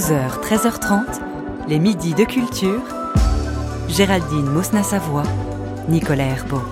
12h, 13h30, les midis de culture. Géraldine Mosna-Savoie, Nicolas Herbeau.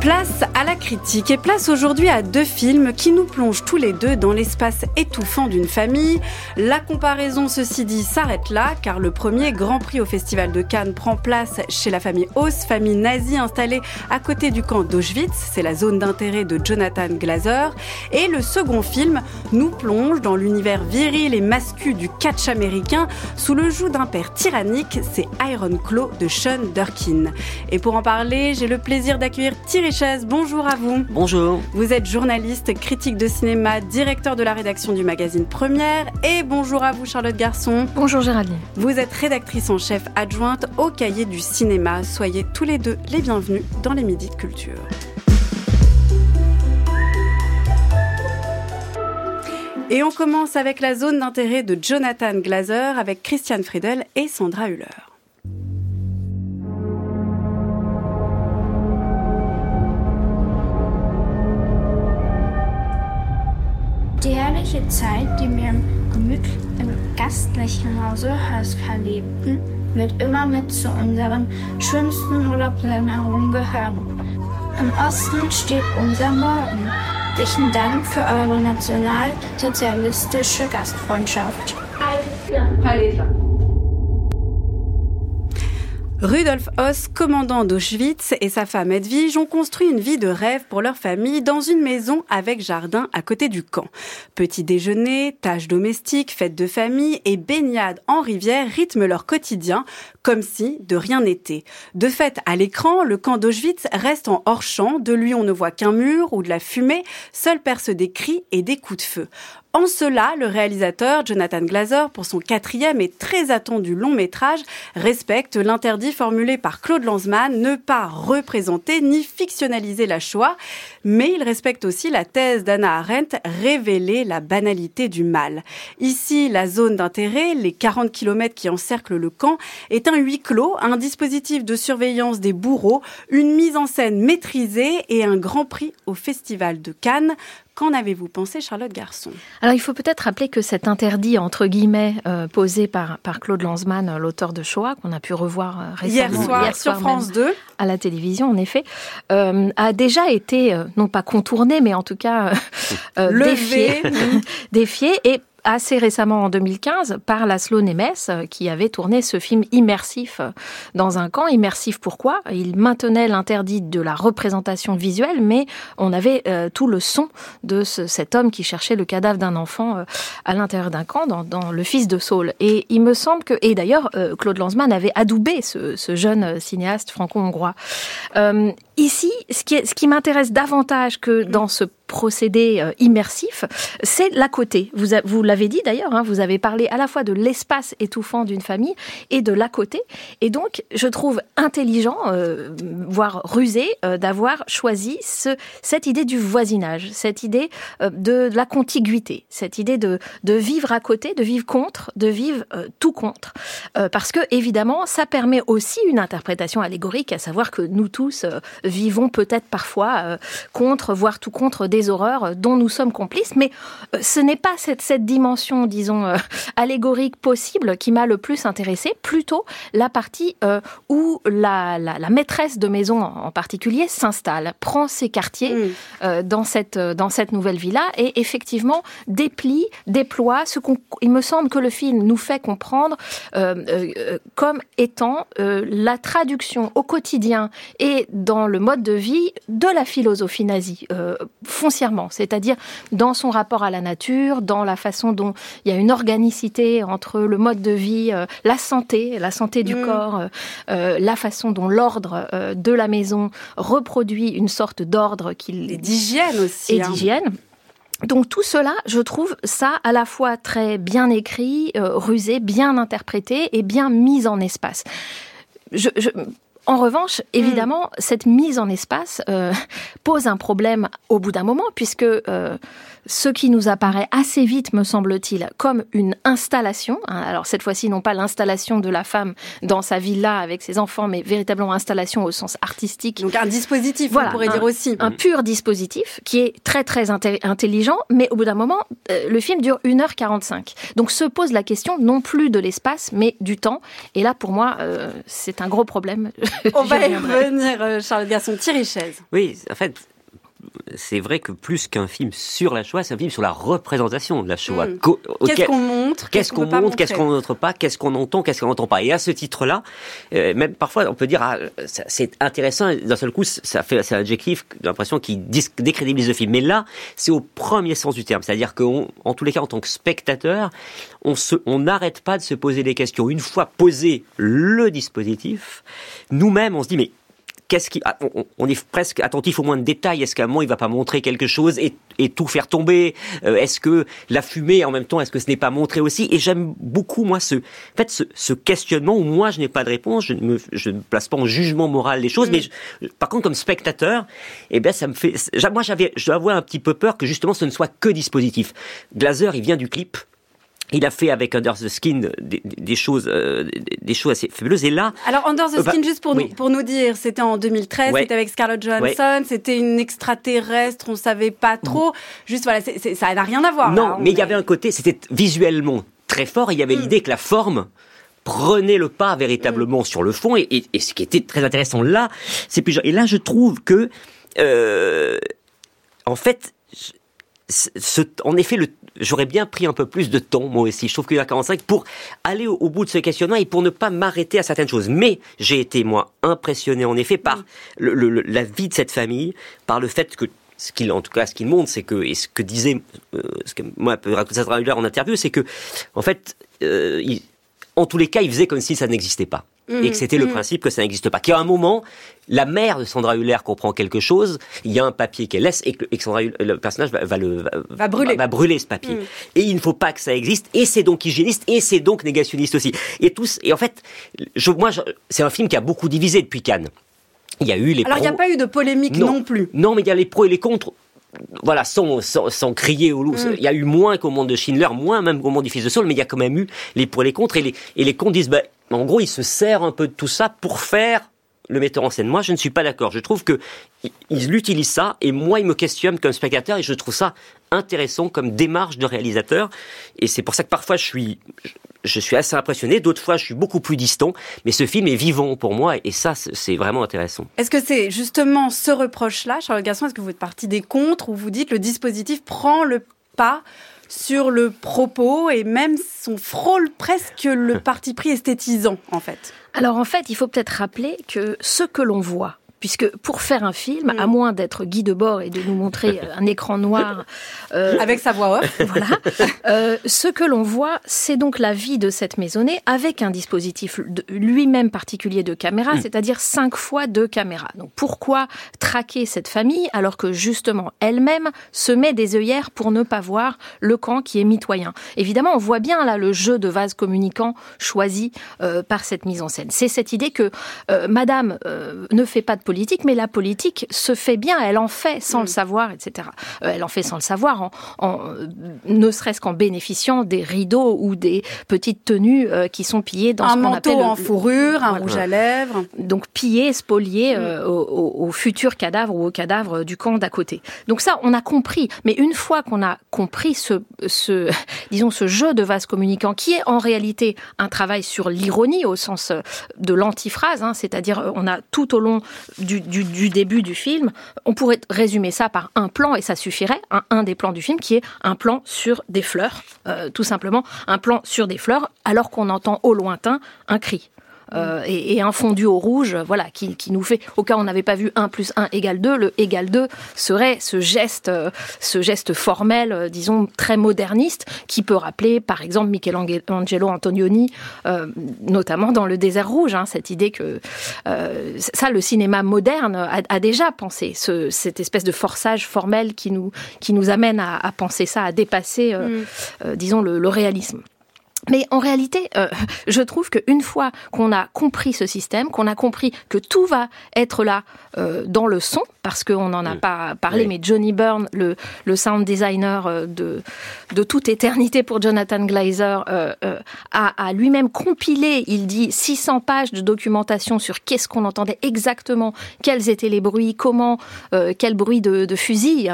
Place à la critique et place aujourd'hui à deux films qui nous plongent tous les deux dans l'espace étouffant d'une famille. La comparaison, ceci dit, s'arrête là car le premier Grand Prix au Festival de Cannes prend place chez la famille Hauss, famille nazie installée à côté du camp d'Auschwitz. C'est la zone d'intérêt de Jonathan Glazer. Et le second film nous plonge dans l'univers viril et mascu du catch américain sous le joug d'un père tyrannique. C'est Iron Claw de Sean Durkin. Et pour en parler, j'ai le plaisir d'accueillir Thierry bonjour à vous. Bonjour. Vous êtes journaliste, critique de cinéma, directeur de la rédaction du magazine Première. Et bonjour à vous, Charlotte Garçon. Bonjour Géraldine. Vous êtes rédactrice en chef adjointe au cahier du cinéma. Soyez tous les deux les bienvenus dans les Midi de Culture. Et on commence avec la zone d'intérêt de Jonathan Glazer avec Christian Friedel et Sandra Hüller. Zeit, die wir im, gemütlich, im gastlichen Hause Hösker lebten, wird immer mit zu unseren schönsten Urlaubsländern gehören. Im Osten steht unser Morgen. Herzlichen Dank für eure nationalsozialistische Gastfreundschaft. Alles klar. Rudolf Hoss, commandant d'Auschwitz, et sa femme Edwige ont construit une vie de rêve pour leur famille dans une maison avec jardin à côté du camp. Petit déjeuner, tâches domestiques, fêtes de famille et baignades en rivière rythment leur quotidien comme si de rien n'était. De fait, à l'écran, le camp d'Auschwitz reste en hors-champ, de lui on ne voit qu'un mur ou de la fumée, seul perce des cris et des coups de feu. En cela, le réalisateur Jonathan Glazer, pour son quatrième et très attendu long métrage, respecte l'interdit formulé par Claude Lanzmann, ne pas représenter ni fictionnaliser la Shoah, mais il respecte aussi la thèse d'Anna Arendt, révéler la banalité du mal. Ici, la zone d'intérêt, les 40 km qui encerclent le camp, est un huis clos, un dispositif de surveillance des bourreaux, une mise en scène maîtrisée et un grand prix au Festival de Cannes. Qu'en avez-vous pensé, Charlotte Garçon? Alors, il faut peut-être rappeler que cet interdit, entre guillemets, euh, posé par, par Claude Lanzmann, l'auteur de Shoah, qu'on a pu revoir euh, récemment, hier soir, sur France 2, à la télévision, en effet, euh, a déjà été, non pas contourné, mais en tout cas défié, défié et assez récemment en 2015 par Laszlo Nemes qui avait tourné ce film immersif dans un camp. Immersif pourquoi? Il maintenait l'interdit de la représentation visuelle, mais on avait euh, tout le son de ce, cet homme qui cherchait le cadavre d'un enfant euh, à l'intérieur d'un camp, dans, dans, Le Fils de Saul. Et il me semble que, et d'ailleurs, euh, Claude Lanzmann avait adoubé ce, ce jeune cinéaste franco-hongrois. ici, ce qui, ce qui m'intéresse davantage que dans ce procédé euh, immersif, c'est l'à côté. Vous, l'avez dit d'ailleurs, hein, vous avez parlé à la fois de l'espace étouffant d'une famille et de l'à côté. Et donc, je trouve intelligent, euh, voire rusé, euh, d'avoir choisi ce, cette idée du voisinage, cette idée de, la contiguïté, cette idée de, de vivre à côté, de vivre contre, de vivre tout contre. Parce que, évidemment, ça permet aussi une interprétation allégorique, à savoir que nous tous vivons peut-être parfois contre, voire tout contre des horreurs dont nous sommes complices, mais ce n'est pas cette, cette dimension, disons, euh, allégorique possible qui m'a le plus intéressé, plutôt la partie euh, où la, la, la, maîtresse de maison en particulier s'installe, prend ses quartiers mm. euh, dans, cette, dans cette nouvelle villa et effectivement déplie, déploie ce qu'on, il me semble que le film nous fait comprendre euh, comme étant la traduction au quotidien et dans le mode de vie de la philosophie nazie foncièrement, c'est-à-dire dans son rapport à la nature, dans la façon dont il y a une organicité entre le mode de vie, euh, la santé, la santé du mmh. corps, euh, euh, la façon dont l'ordre euh, de la maison reproduit une sorte d'ordre qu'il et d'hygiène aussi et d'hygiène. Hein. Donc tout cela, je trouve ça à la fois très bien écrit, rusé, bien interprété et bien mis en espace. Je, je, en revanche, évidemment, mmh. cette mise en espace euh, pose un problème au bout d'un moment, puisque euh, ce qui nous apparaît assez vite, me semble-t-il, comme une installation. Hein. Alors cette fois-ci, non pas l'installation de la femme dans sa villa avec ses enfants, mais véritablement installation au sens artistique. Donc un dispositif, on pourrait dire aussi. Un pur dispositif qui est très très intelligent, mais au bout d'un moment, euh, le film dure 1h45. Donc se pose la question non plus de l'espace, mais du temps. Et là, pour moi, euh, c'est un gros problème. On va y revenir, euh, Charles Garçon. Thierry Chaise. Oui, en fait, c'est vrai que plus qu'un film sur la Shoah, c'est un film sur la représentation de la Shoah. Hmm. Qu'est-ce qu'on montre? Qu'est-ce qu'on montre? Qu'est-ce qu'on montre pas? Qu'est-ce qu'on entend? Qu'est-ce qu'on n'entend pas? Et à ce titre-là, euh, même parfois, on peut dire, ah, c'est intéressant. D'un seul coup, ça fait, c'est un adjectif, l'impression qui décrédibilise le film. Mais là, c'est au premier sens du terme. C'est-à-dire qu'en tous les cas, en tant que spectateur, on on n'arrête pas de se poser des questions. Une fois posé le dispositif, nous-mêmes, on se dit, mais qu'est-ce qui, ah, on, est presque attentif au moins de détails. Est-ce qu'à un moment il va pas montrer quelque chose et, tout faire tomber? Euh, Est-ce que la fumée en même temps, est-ce que ce n'est pas montré aussi? Et j'aime beaucoup moi ce, en fait, ce, questionnement où moi je n'ai pas de réponse, je ne me, je ne place pas en jugement moral les choses, mm. mais par contre comme spectateur, eh bien ça me fait, moi j'avais, je dois avoir un petit peu peur que justement ce ne soit que dispositif. Glazer, il vient du clip il a fait avec Under the Skin des, choses, euh, des choses assez fabuleuses. Et là, alors Under the euh, Skin, juste pour nous, pour nous dire, c'était en 2013, c'était avec Scarlett Johansson, c'était une extraterrestre, on savait pas trop. Juste voilà, ça n'a rien à voir. Non, mais il y avait un côté, c'était visuellement très fort. il y avait mm. l'idée que la forme prenait le pas véritablement mm. sur le fond. Et, ce qui était très intéressant là, c'est plus. Et là, je trouve que, euh, en fait, ce, en effet, j'aurais bien pris un peu plus de temps, moi aussi. Je trouve qu'il y a 45 pour aller au, bout de ce questionnement et pour ne pas m'arrêter à certaines choses. Mais j'ai été, moi, impressionné, en effet, par le, la vie de cette famille, par le fait que ce qu'il en tout cas ce qu'il montre c'est que et ce que disait euh, ce que moi raconter ça en interview c'est que en fait euh, il, en tous les cas il faisait comme si ça n'existait pas et que c'était le mm. principe que ça n'existe pas. Qu'à un moment, la mère de Sandra Huller comprend quelque chose, il y a un papier qu'elle laisse et que, Sandra le personnage va, le, va, brûler. Va, brûler ce papier. Mm. Et il ne faut pas que ça existe, et c'est donc hygiéniste, et c'est donc négationniste aussi. Et tous, et en fait, je, moi, c'est un film qui a beaucoup divisé depuis Cannes. Il y a eu les Alors, il n'y a pas eu de polémique non, plus. Non, mais il y a les pros et les contre voilà, sans, sans, crier au loup. Mm. Il y a eu moins qu'au monde de Schindler, moins même qu'au monde du Fils de Saul, mais il y a quand même eu les pour et les contre. Et les, et les contre disent, bah, en gros, il se sert un peu de tout ça pour faire le metteur en scène. Moi, je ne suis pas d'accord. Je trouve que il utilise ça et moi, il me questionne comme spectateur et je trouve ça intéressant comme démarche de réalisateur. Et c'est pour ça que parfois je suis, je suis assez impressionné. D'autres fois, je suis beaucoup plus distant. Mais ce film est vivant pour moi et ça, c'est vraiment intéressant. Est-ce que c'est justement ce reproche-là, Charles Gasson, est-ce que vous êtes parti des contres où vous dites le dispositif prend le pas sur le propos et même son frôle presque le parti pris esthétisant en fait? Alors en fait, il faut peut-être rappeler que ce que l'on voit puisque pour faire un film, à mm. moins d'être Guy Debord et de nous montrer un écran noir euh, avec sa voix off, voilà, euh, ce que l'on voit, c'est donc la vie de cette maisonnée avec un dispositif lui-même particulier de caméra, mm. c'est-à-dire cinq fois deux caméras. Donc pourquoi traquer cette famille alors que justement elle-même se met des œillères pour ne pas voir le camp qui est mitoyen? Évidemment, on voit bien là le jeu de vase communicant choisi euh, par cette mise en scène. C'est cette idée que Madame ne fait pas de politique, mais la politique se fait bien, elle en fait sans le mm. savoir, etc. Euh, elle en fait sans le savoir, en, ne serait-ce qu'en bénéficiant des rideaux ou des petites tenues euh, qui sont pillées dans un ce qu'on appelle en fourrure, un rouge à lèvres. Donc pillé, spolié euh, mm. au, futur cadavre ou au cadavre du camp d'à côté. Donc ça, on a compris. Mais une fois qu'on a compris ce, ce, disons, ce jeu de vase communicant, qui est en réalité un travail sur l'ironie au sens de l'antiphrase, hein, c'est-à-dire on a tout au long du, début du film, on pourrait résumer ça par un plan et ça suffirait, un, des plans du film qui est un plan sur des fleurs, euh, tout simplement un plan sur des fleurs, alors qu'on entend au lointain un cri. Euh, et, un fondu au rouge, voilà, qui, nous fait, au cas où on n'avait pas vu 1 plus 1 égale 2, le égal 2 serait ce geste, euh, ce geste formel, euh, disons, très moderniste, qui peut rappeler, par exemple, Michelangelo Antonioni, notamment dans Le désert rouge, hein, cette idée que ça, le cinéma moderne a, déjà pensé, cette espèce de forçage formel qui nous, qui nous amène à, penser ça, à dépasser, mm. disons, le réalisme. Mais en réalité, euh, je trouve qu'une fois qu'on a compris ce système, qu'on a compris que tout va être là euh, dans le son, parce qu'on n'en a pas parlé, Oui. mais Johnny Byrne, le, le sound designer euh, de, de toute éternité pour Jonathan Glazer, euh, euh, a, a lui-même compilé, il dit, 600 pages de documentation sur qu'est-ce qu'on entendait exactement, quels étaient les bruits, comment, quel bruit de, de fusil,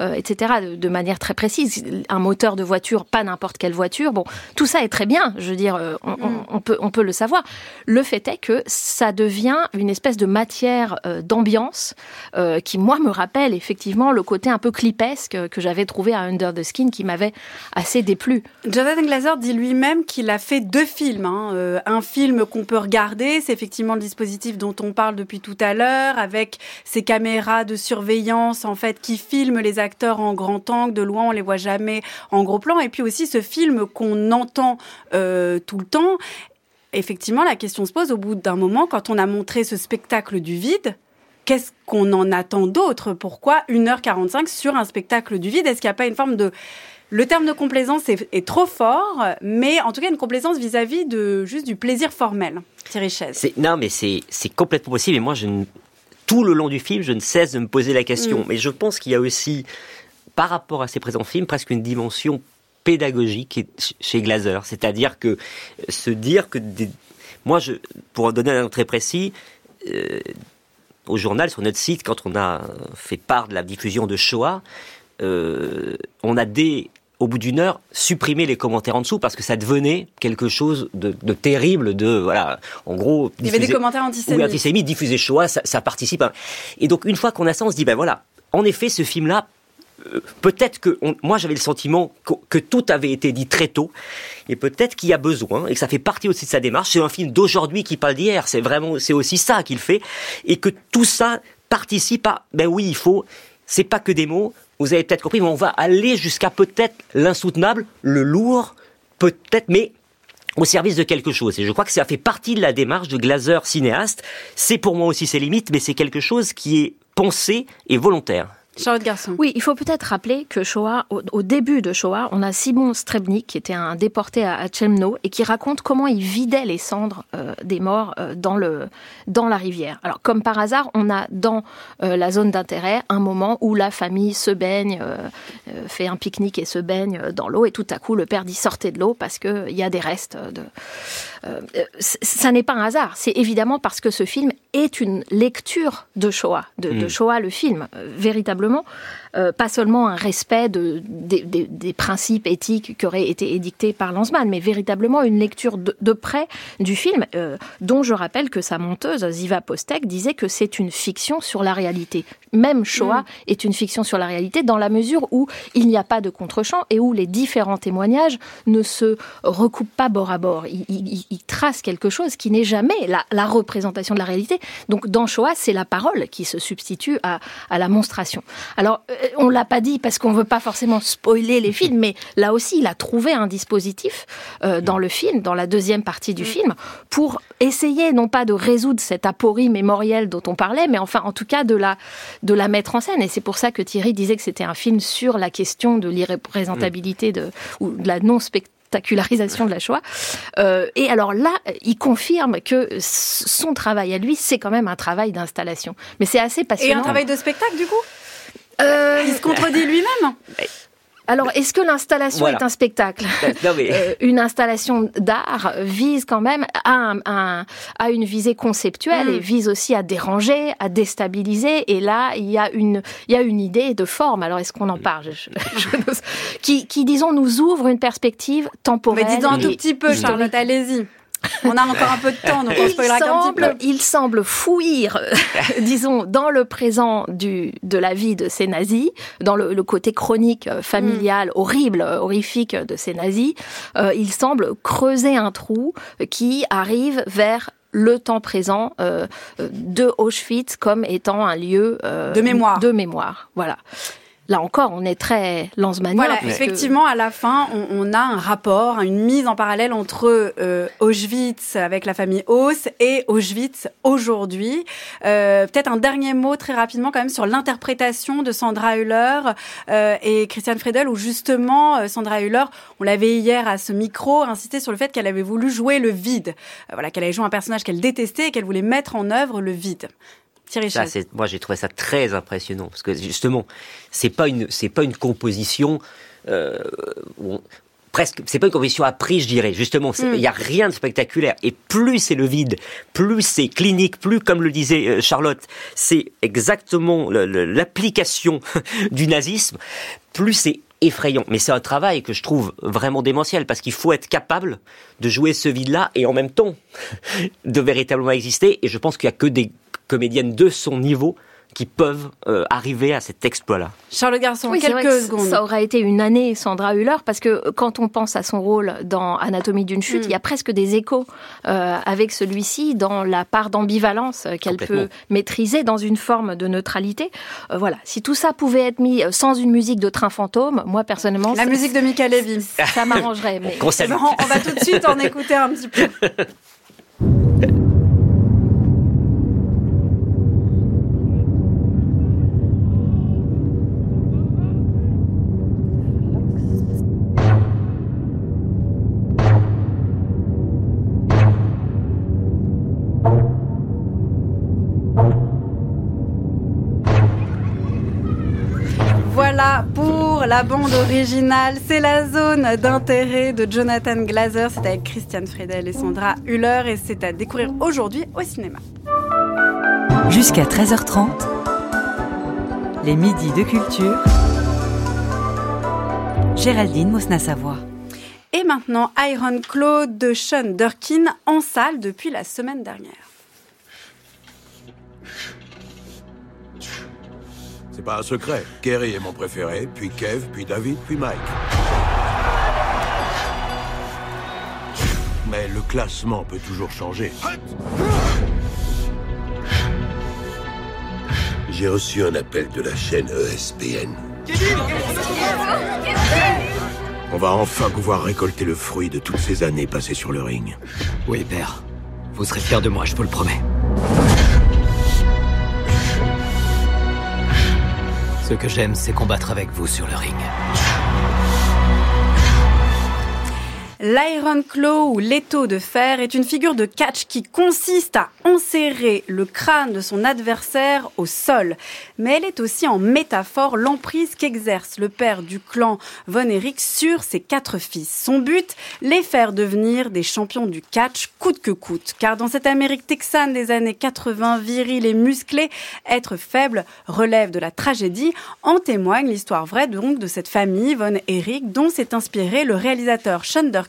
etc., de, de manière très précise. Un moteur de voiture, pas n'importe quelle voiture. Bon, tout ça est très bien, je veux dire, euh, on, on- on peut, on peut le savoir. Le fait est que ça devient une espèce de matière euh, d'ambiance euh, qui, moi, me rappelle effectivement le côté un peu clipesque que j'avais trouvé à Under the Skin qui m'avait assez déplu. Jonathan Glazer dit lui-même qu'il a fait deux films. hein. Euh, un film qu'on peut regarder, c'est effectivement le dispositif dont on parle depuis tout à l'heure, avec ces caméras de surveillance en fait qui filment les acteurs en grand angle, de loin on les voit jamais en gros plan, et puis aussi ce film qu'on entend euh, tout le temps. Effectivement, la question se pose au bout d'un moment quand on a montré ce spectacle du vide. Qu'est-ce qu'on en attend d'autre? Pourquoi 1h45 sur un spectacle du vide? Est-ce qu'il n'y a pas une forme de le terme de complaisance est, est trop fort, mais en tout cas une complaisance vis-à-vis de juste du plaisir formel. Thierry Chaise. C'est- Non, mais c'est complètement possible. Et moi, je ne- tout le long du film, je ne cesse de me poser la question. Mm. Mais je pense qu'il y a aussi, par rapport à ces présents films, presque une dimension pédagogique ch- chez Glazer. C'est-à-dire que euh, se dire que des- moi, je, pour en donner un nom très précis, euh, au journal, sur notre site, quand on a fait part de la diffusion de Shoah, euh, on a dès au bout d'une heure, supprimé les commentaires en dessous parce que ça devenait quelque chose de, de terrible, de voilà, en gros. Il y avait des commentaires oui, antisémites. antisémite, diffuser Shoah, ça, ça participe. à- Et donc, une fois qu'on a ça, on se dit, ben voilà, en effet, ce film-là, peut-être que, moi j'avais le sentiment que, que tout avait été dit très tôt, et peut-être qu'il y a besoin, et que ça fait partie aussi de sa démarche. C'est un film d'aujourd'hui qui parle d'hier, c'est vraiment, c'est aussi ça qu'il fait, et que tout ça participe à, ben oui, il faut, c'est pas que des mots, vous avez peut-être compris, mais on va aller jusqu'à peut-être l'insoutenable, le lourd, peut-être, mais au service de quelque chose. Et je crois que ça fait partie de la démarche de Glazer cinéaste. C'est pour moi aussi ses limites, mais c'est quelque chose qui est pensé et volontaire. Garçon. Oui, il faut peut-être rappeler que Shoah, au, début de Shoah, on a Simon Strebnik, qui était un déporté à, à Chemno, et qui raconte comment il vidait les cendres euh, des morts euh, dans, le, dans la rivière. Alors, comme par hasard, on a dans euh, la zone d'intérêt un moment où la famille se baigne, fait un pique-nique et se baigne dans l'eau, et tout à coup, le père dit sortez de l'eau parce qu'il y a des restes de... Euh, ça n'est pas un hasard, c'est évidemment parce que ce film est une lecture de Shoah, de, de Mm. Shoah le film, euh, véritablement, euh, pas seulement un respect de, des, des- des principes éthiques qui auraient été édictés par Lanzmann, mais véritablement une lecture de, de près du film, euh, dont je rappelle que sa monteuse, Ziva Postek, disait que c'est une fiction sur la réalité. Même Shoah est une fiction sur la réalité dans la mesure où il n'y a pas de contre-champ et où les différents témoignages ne se recoupent pas bord à bord. Ils, ils- ils tracent quelque chose qui n'est jamais la, la représentation de la réalité. Donc dans Shoah, c'est la parole qui se substitue à, à la monstration. Alors, euh, on l'a pas dit parce qu'on veut pas forcément spoiler les films, mais là aussi, il a trouvé un dispositif euh, dans le film, dans la deuxième partie du film, pour essayer non pas de résoudre cette aporie mémorielle dont on parlait, mais enfin, en tout cas, de la de la mettre en scène. Et c'est pour ça que Thierry disait que c'était un film sur la question de l'irreprésentabilité de ou de la non spectacularisation de la Shoah. Euh, et alors là, il confirme que son travail à lui, c'est quand même un travail d'installation. Mais c'est assez Et passionnant. un travail de spectacle, du coup Euh, Il se contredit lui-même alors, est-ce que l'installation Voilà. est un spectacle Non, mais- Euh, Une installation d'art vise quand même à, un- un- à une visée conceptuelle Mm. et vise aussi à déranger, à déstabiliser. Et là, il y a une, il y a une idée de forme. Alors, est-ce qu'on en parle? Je- je- je n'ose- qui, qui, disons, nous ouvre une perspective temporelle. Mais dis-en un tout petit peu. Charlotte, allez-y. On a encore un peu de temps, donc on il spoilera petit semble, peu. il semble fouir, disons, dans le présent du, de la vie de ces nazis, dans le, le côté chronique, euh, familial, Mm. horrible, horrifique de ces nazis. Euh, il semble creuser un trou qui arrive vers le temps présent euh, euh, de Auschwitz comme étant un lieu euh, De mémoire. De mémoire, voilà. Là encore, on est très lancemanien. Voilà, effectivement, à la fin, on, a un rapport, une mise en parallèle entre euh, Auschwitz avec la famille Hauss et Auschwitz aujourd'hui. Euh, peut-être un dernier mot très rapidement quand même sur l'interprétation de Sandra Hüller euh, et Christian Friedel, où justement Sandra Hüller, on l'avait hier à ce micro, insisté sur le fait qu'elle avait voulu jouer le vide. voilà, qu'elle avait joué un personnage qu'elle détestait et qu'elle voulait mettre en œuvre le vide moi, j'ai trouvé ça très impressionnant parce que justement, c'est pas une, c'est pas une composition. Euh, presque, c'est pas une composition apprise, je dirais. Justement, il n'y a mm. rien de spectaculaire. Et plus c'est le vide, plus c'est clinique, plus, comme le disait euh, Charlotte, c'est exactement l'application du nazisme, plus c'est effrayant. Mais c'est un travail que je trouve vraiment démentiel parce qu'il faut être capable de jouer ce vide-là et en même temps de véritablement exister. Et je pense qu'il n'y a que des comédienne de son niveau qui peuvent euh, arriver à cet exploit-là. Charles Garçon, quelques secondes. Ça aurait été une année Sandra Hüller parce que quand on pense à son rôle dans Anatomie d'une chute, mm. il y a presque des échos euh, avec celui-ci dans la part d'ambivalence qu'elle peut maîtriser dans une forme de neutralité. Euh, voilà, si tout ça pouvait être mis sans une musique de train fantôme, moi personnellement, la musique de Michael Levy, ça m'arrangerait. Mais... on va tout de suite en écouter un petit peu. la bande originale. C'est la zone d'intérêt de Jonathan Glazer. C'est avec Christian Friedel et Sandra Hüller et c'est à découvrir aujourd'hui au cinéma. Jusqu'à 13h30, les midis de culture. Géraldine Mosna-Savoie. Et maintenant, Iron Claw de Sean Durkin en salle depuis la semaine dernière. C'est pas un secret. Kerry est mon préféré, puis Kev, puis David, puis Mike. Mais le classement peut toujours changer. J'ai reçu un appel de la chaîne ESPN. On va enfin pouvoir récolter le fruit de toutes ces années passées sur le ring. Oui, père. Vous serez fier de moi, je vous le promets. Ce que j'aime, c'est combattre avec vous sur le ring. L'Iron Claw ou l'étau de fer est une figure de catch qui consiste à enserrer le crâne de son adversaire au sol. Mais elle est aussi en métaphore l'emprise qu'exerce le père du clan Von Erich sur ses quatre fils. Son but, les faire devenir des champions du catch coûte que coûte. Car dans cette Amérique texane des années 80, viril et musclée, être faible relève de la tragédie. En témoigne l'histoire vraie donc de cette famille Von Erich dont s'est inspiré le réalisateur Shunder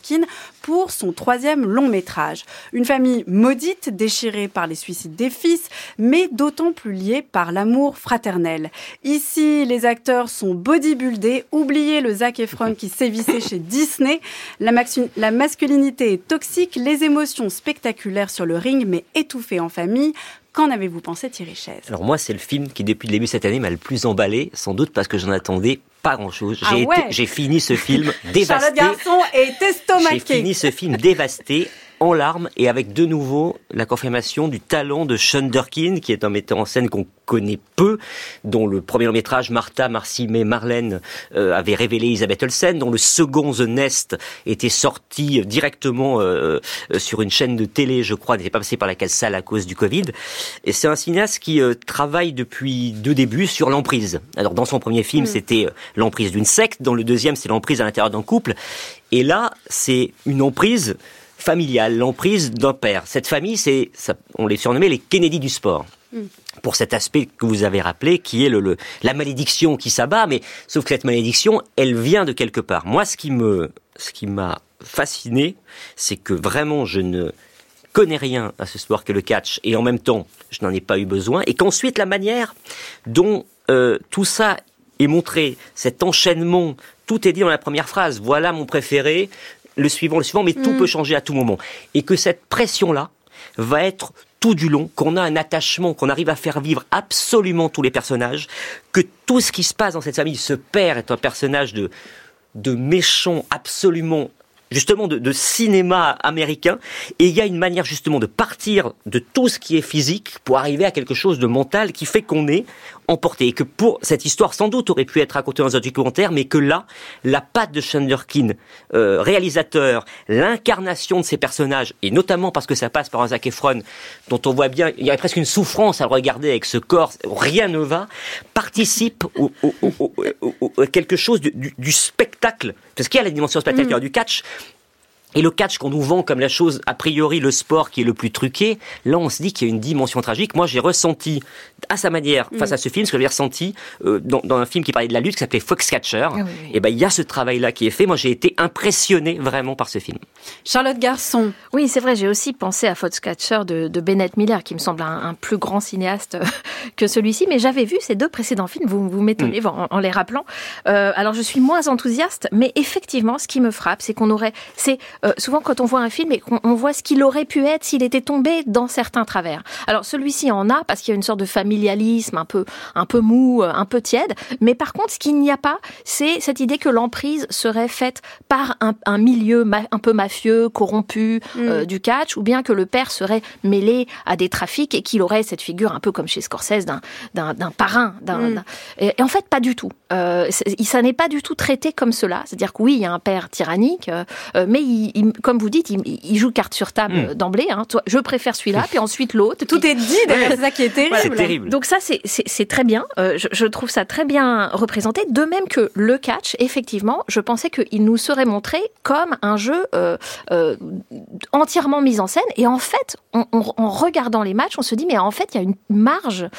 pour son troisième long métrage. Une famille maudite, déchirée par les suicides des fils, mais d'autant plus liée par l'amour fraternel. Ici, les acteurs sont bodybuildés, oubliez le Zac Efron qui sévissait chez Disney. La, la masculinité est toxique, les émotions spectaculaires sur le ring, mais étouffées en famille. Qu'en avez-vous pensé, Thierry Chaise? Alors moi, c'est le film qui, depuis le début de cette année, m'a le plus emballé, sans doute parce que j'en attendais pas grand-chose. Ah j'ai fini ce film dévasté. Charlotte Garçon est estomaqué. J'ai fini ce film dévasté en larmes et avec de nouveau la confirmation du talent de Sean Durkin, qui est un metteur en scène qu'on connaît peu, dont le premier long métrage Martha, Marcimé, Marlène euh, avait révélé Elisabeth Olsen, dont le second The Nest était sorti directement euh, euh, sur une chaîne de télé, je crois, n'était pas passé par la case salle à cause du Covid. Et c'est un cinéaste qui travaille depuis deux débuts sur l'emprise. Alors dans son premier film, mm. c'était l'emprise d'une secte, dans le deuxième, c'est l'emprise à l'intérieur d'un couple. Et là, c'est une emprise familiale, l'emprise d'un père. Cette famille, c'est, on les surnommait les Kennedy du sport. Hmm. Pour cet aspect que vous avez rappelé, qui est le, la malédiction qui s'abat, mais sauf que cette malédiction, elle vient de quelque part. Moi, ce qui me, ce qui m'a fasciné, c'est que vraiment, je ne connais rien à ce sport que le catch, et en même temps, je n'en ai pas eu besoin, et qu'ensuite la manière dont euh, tout ça est montré, cet enchaînement, tout est dit dans la première phrase. Voilà mon préféré, le suivant, le suivant, mais tout mm. peut changer à tout moment. Et que cette pression-là va être tout du long, qu'on a un attachement, qu'on arrive à faire vivre absolument tous les personnages, que tout ce qui se passe dans cette famille, ce père est un personnage de, de méchant absolument justement de, de, cinéma américain. Et il y a une manière justement de partir de tout ce qui est physique pour arriver à quelque chose de mental qui fait qu'on est emporté. Et que pour cette histoire sans doute aurait pu être racontée dans un documentaire mais que là la patte de Chandlerkin euh, réalisateur l'incarnation de ces personnages et notamment parce que ça passe par un Zac Efron dont on voit bien il y a presque une souffrance à le regarder avec ce corps rien ne va participe au, au, au, au quelque chose du, du, du spectacle. Parce qu'il y a la dimension spectaculaire mmh. du catch et le catch qu'on nous vend comme la chose, a priori, le sport qui est le plus truqué, là on se dit qu'il y a une dimension tragique. Moi j'ai ressenti, à sa manière, face mm. à ce film, ce que j'avais ressenti euh, dans, dans, un film qui parlait de la lutte, qui s'appelait Foxcatcher. Ah oui, oui. Et ben il y a ce travail-là qui est fait. Moi j'ai été impressionné vraiment par ce film. Charlotte Garçon. Oui, c'est vrai, j'ai aussi pensé à Foxcatcher de, de Bennett Miller, qui me semble un, un plus grand cinéaste que celui-ci. Mais j'avais vu ces deux précédents films, vous, vous m'étonnez mm. en, en, les rappelant. Euh, alors je suis moins enthousiaste, mais effectivement, ce qui me frappe, c'est qu'on aurait... c'est euh, souvent quand on voit un film et qu'on voit ce qu'il aurait pu être s'il était tombé dans certains travers. Alors celui-ci en a parce qu'il y a une sorte de familialisme un peu un peu mou, un peu tiède. Mais par contre, ce qu'il n'y a pas, c'est cette idée que l'emprise serait faite par un, un milieu un peu mafieux, corrompu mm. euh, du catch, ou bien que le père serait mêlé à des trafics et qu'il aurait cette figure un peu comme chez Scorsese d'un d'un parrain. Mm. Et, et, en fait, pas du tout. Euh, ça n'est pas du tout traité comme cela. C'est-à-dire que oui, il y a un père tyrannique, euh, mais il, il, comme vous dites, il, il, joue carte sur table mmh. d'emblée. Hein. Je préfère celui-là, puis ensuite l'autre. Tout puis... est dit, c'est ça qui est terrible. C'est terrible. Donc ça, c'est très bien. Euh, je, je, trouve ça très bien représenté. De même que le catch, effectivement, je pensais qu'il nous serait montré comme un jeu euh, euh, entièrement mis en scène. Et en fait, on, on, en regardant les matchs, on se dit, mais en fait, il y a une marge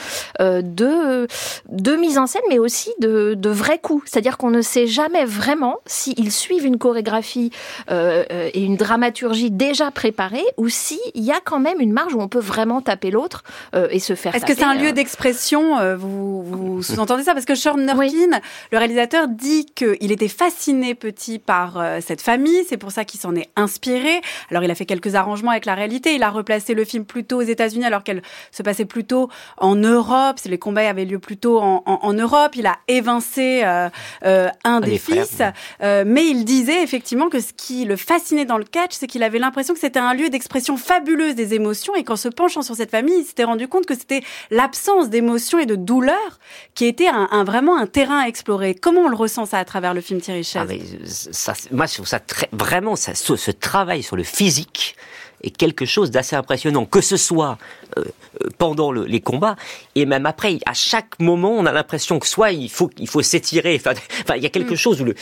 euh, de, de mise en scène, mais aussi de, de vrais coups. C'est-à-dire qu'on ne sait jamais vraiment s'ils suivent une chorégraphie euh, et une dramaturgie déjà préparée ou si il y a quand même une marge où on peut vraiment taper l'autre euh, et se faire. Est-ce que c'est un lieu euh... d'expression euh, Vous, vous sous-entendez ça? Parce que Sean Norkin, oui. le réalisateur, dit qu'il était fasciné petit par euh, cette famille. C'est pour ça qu'il s'en est inspiré. Alors il a fait quelques arrangements avec la réalité. Il a replacé le film plutôt aux États-Unis alors qu'elle se passait plutôt en Europe. Les combats avaient lieu plutôt en, en, en Europe. Il a évincé euh, un ah, des fils, frères, mais il disait effectivement que ce qui le fascinait dans le catch, c'est qu'il avait l'impression que c'était un lieu d'expression fabuleuse des émotions et qu'en se penchant sur cette famille, il s'était rendu compte que c'était l'absence d'émotions et de douleur qui était un, un, vraiment un terrain à explorer. Comment on le ressent ça à travers le film Thierry Chaz ah, ça, Moi, je trouve ça très, vraiment ça, ce, ce travail sur le physique est quelque chose d'assez impressionnant, que ce soit euh, pendant le, les combats et même après. À chaque moment, on a l'impression que soit il faut il faut s'étirer. Enfin, il y a quelque mm. chose où le,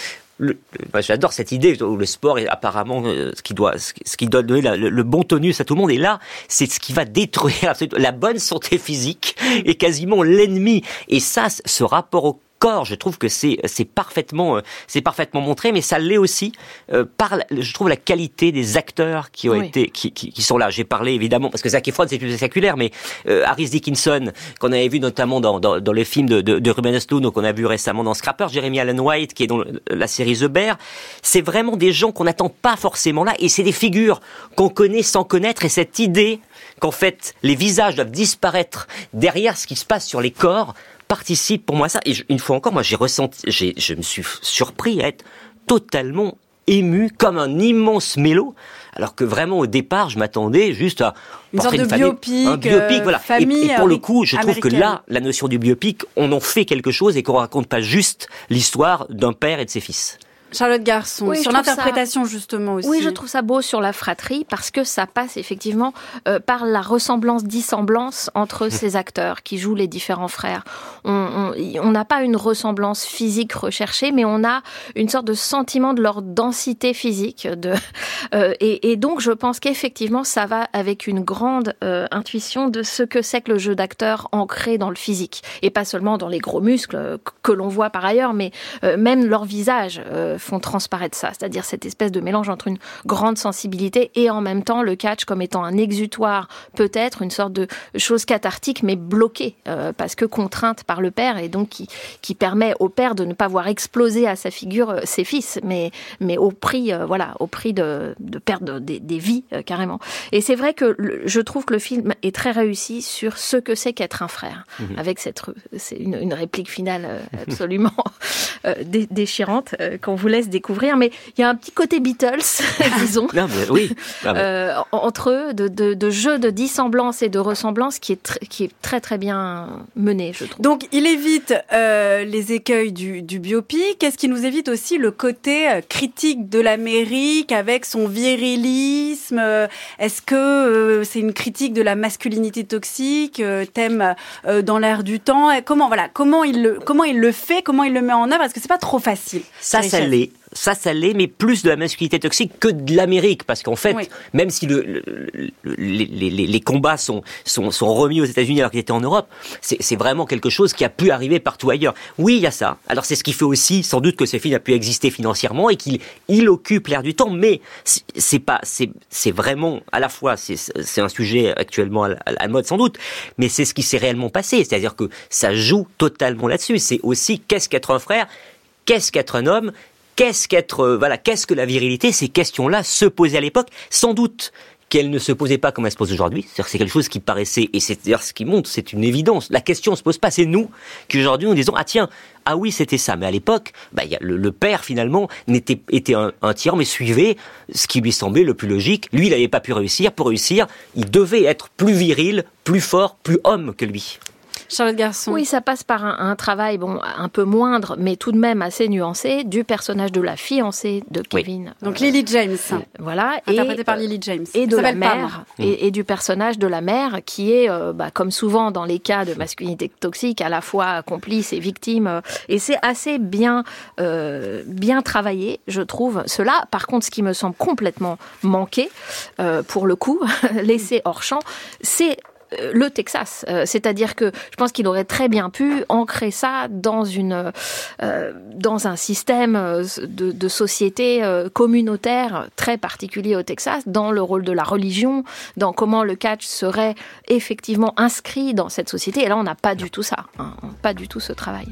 j'adore cette idée où le sport est apparemment euh, ce qui doit ce qui le, le, bon tonus à tout le monde. Et là c'est ce qui va détruire la bonne santé physique et quasiment l'ennemi. Et ça ce rapport au corps. Je trouve que c'est c'est parfaitement euh, c'est parfaitement montré, mais ça l'est aussi euh, par la, je trouve la qualité des acteurs qui ont oui. été qui, qui, qui, sont là. J'ai parlé évidemment parce que Zac Efron c'est plus spectaculaire, mais euh, Harris Dickinson qu'on avait vu notamment dans, dans, dans le film de, de, de Ruben Östlund qu'on a vu récemment dans Scrapper, Jeremy Allen White qui est dans la série The Bear, c'est vraiment des gens qu'on n'attend pas forcément là et c'est des figures qu'on connaît sans connaître et cette idée qu'en fait les visages doivent disparaître derrière ce qui se passe sur les corps participe pour moi à ça. Et je, une fois encore, moi, j'ai ressenti, j'ai, je me suis surpris à être totalement ému comme un immense mélo, alors que vraiment au départ, je m'attendais juste à une sorte de famille, biopic, un biopic, voilà. Famille et, et, pour le coup, je trouve que là, la notion du biopic, on en fait quelque chose et qu'on raconte pas juste l'histoire d'un père et de ses fils. Charlotte Garçon, oui, sur l'interprétation justement aussi. Oui, je trouve ça beau sur la fratrie parce que ça passe effectivement euh, par la ressemblance, dissemblance entre ces acteurs qui jouent les différents frères. On n'a pas une ressemblance physique recherchée, mais on a une sorte de sentiment de leur densité physique. De, euh, et, et, donc, je pense qu'effectivement, ça va avec une grande euh, intuition de ce que c'est que le jeu d'acteur ancré dans le physique et pas seulement dans les gros muscles que l'on voit par ailleurs, mais même leur visage font transparaître ça, c'est-à-dire cette espèce de mélange entre une grande sensibilité et en même temps le catch comme étant un exutoire, peut-être une sorte de chose cathartique mais bloquée parce que contrainte par le père et donc qui, qui permet au père de ne pas voir exploser à sa figure ses fils, mais, mais au prix, voilà, au prix de, de perdre des, des vies carrément. Et c'est vrai que je trouve que le film est très réussi sur ce que c'est qu'être un frère, mhm. avec cette c'est une, une, réplique finale euh, absolument euh, déchirante euh, qu'on vous laisse découvrir. Mais il y a un petit côté Beatles, disons, oui. entre eux, de, de, de, jeu de dissemblance et de ressemblance qui est, qui est très très bien mené, je trouve. Donc il évite les écueils du, du biopic. Qu'est-ce qui nous évite aussi le côté critique de l'Amérique avec son virilisme? Est-ce que c'est une critique de la masculinité toxique, thème dans l'air du temps? Comment voilà, comment il le comment il le fait, comment il le met en œuvre? Est-ce que c'est pas trop facile Ça, ça l'est ça, ça l'est, mais plus de la masculinité toxique que de l'Amérique, parce qu'en fait, même si le, les, les, les, combats sont, sont, sont, remis aux États-Unis alors qu'ils étaient en Europe, c'est vraiment quelque chose qui a pu arriver partout ailleurs. Oui, il y a ça. Alors c'est ce qui fait aussi, sans doute, que ce film a pu exister financièrement et qu'il il occupe l'air du temps, mais c'est pas, c'est vraiment à la fois, c'est un sujet actuellement à la mode sans doute, mais c'est ce qui s'est réellement passé, c'est-à-dire que ça joue totalement là-dessus. C'est aussi qu'est-ce qu'être un frère qu'est-ce qu'être un homme qu'est-ce qu'être, euh, voilà, qu'est-ce que la virilité? Ces questions-là se posaient à l'époque, sans doute qu'elles ne se posaient pas comme elles se posent aujourd'hui. C'est quelque chose qui paraissait, et c'est d'ailleurs ce qui montre, c'est une évidence. La question ne se pose pas, c'est nous qui aujourd'hui nous disons, ah tiens, ah oui, c'était ça. Mais à l'époque, bah, le, père finalement n'était était un, un tiers, mais suivait ce qui lui semblait le plus logique. Lui, il n'avait pas pu réussir. Pour réussir, il devait être plus viril, plus fort, plus homme que lui. Charlotte Garçon. Oui, ça passe par un, travail bon un peu moindre, mais tout de même assez nuancé du personnage de la fiancée de Kevin. Donc Lily James. voilà. Interprétée par Lily James. Et de la mère. Et, du personnage de la mère qui est, euh, bah, comme souvent dans les cas de masculinité toxique, à la fois complice et victime. Et c'est assez bien, euh, bien travaillé, je trouve. Cela, par contre, ce qui me semble complètement manqué, euh, pour le coup, laissé hors champ, c'est euh, le Texas. Euh, c'est-à-dire que je pense qu'il aurait très bien pu ancrer ça dans une euh, dans un système de, de société communautaire très particulier au Texas, dans le rôle de la religion, dans comment le catch serait effectivement inscrit dans cette société. Et là, on n'a pas du tout ça, hein, pas du tout ce travail.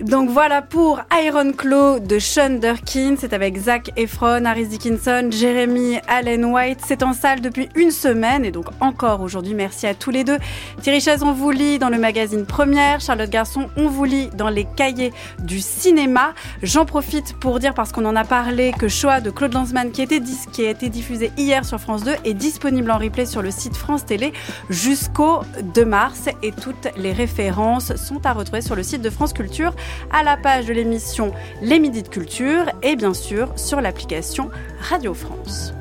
Donc voilà pour Iron Claw de Sean Durkin. C'est avec Zach Efron, Harris Dickinson, Jeremy Allen White. C'est en salle depuis une semaine et donc encore aujourd'hui. Merci à tous les deux. Thierry Chaise, on vous lit dans le magazine Première. Charlotte Garçon, on vous lit dans les cahiers du cinéma. J'en profite pour dire, parce qu'on en a parlé, que Shoah de Claude Lanzmann, qui, était qui a été diffusé hier sur France 2, est disponible en replay sur le site France Télé jusqu'au 2 mars. Et toutes les références sont à retrouver sur le site de France Culture à la page de l'émission Les Midis de Culture et bien sûr sur l'application Radio France.